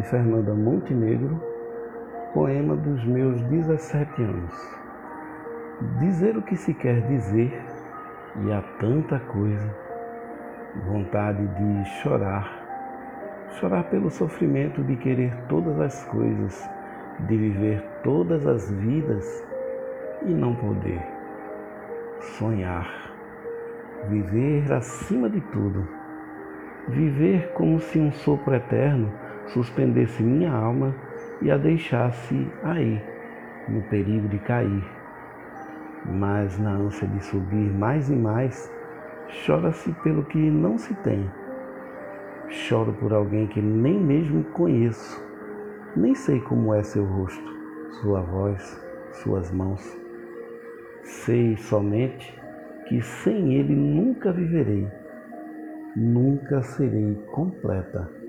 de Fernanda Montenegro, poema dos meus 17 anos. Dizer o que se quer dizer, e há tanta coisa, vontade de chorar, chorar pelo sofrimento de querer todas as coisas, de viver todas as vidas e não poder. Sonhar, viver acima de tudo, viver como se um sopro eterno suspendesse minha alma e a deixasse aí, no perigo de cair. Mas na ânsia de subir mais e mais, chora-se pelo que não se tem. Choro por alguém que nem mesmo conheço, nem sei como é seu rosto, sua voz, suas mãos. Sei somente que sem ele nunca viverei, nunca serei completa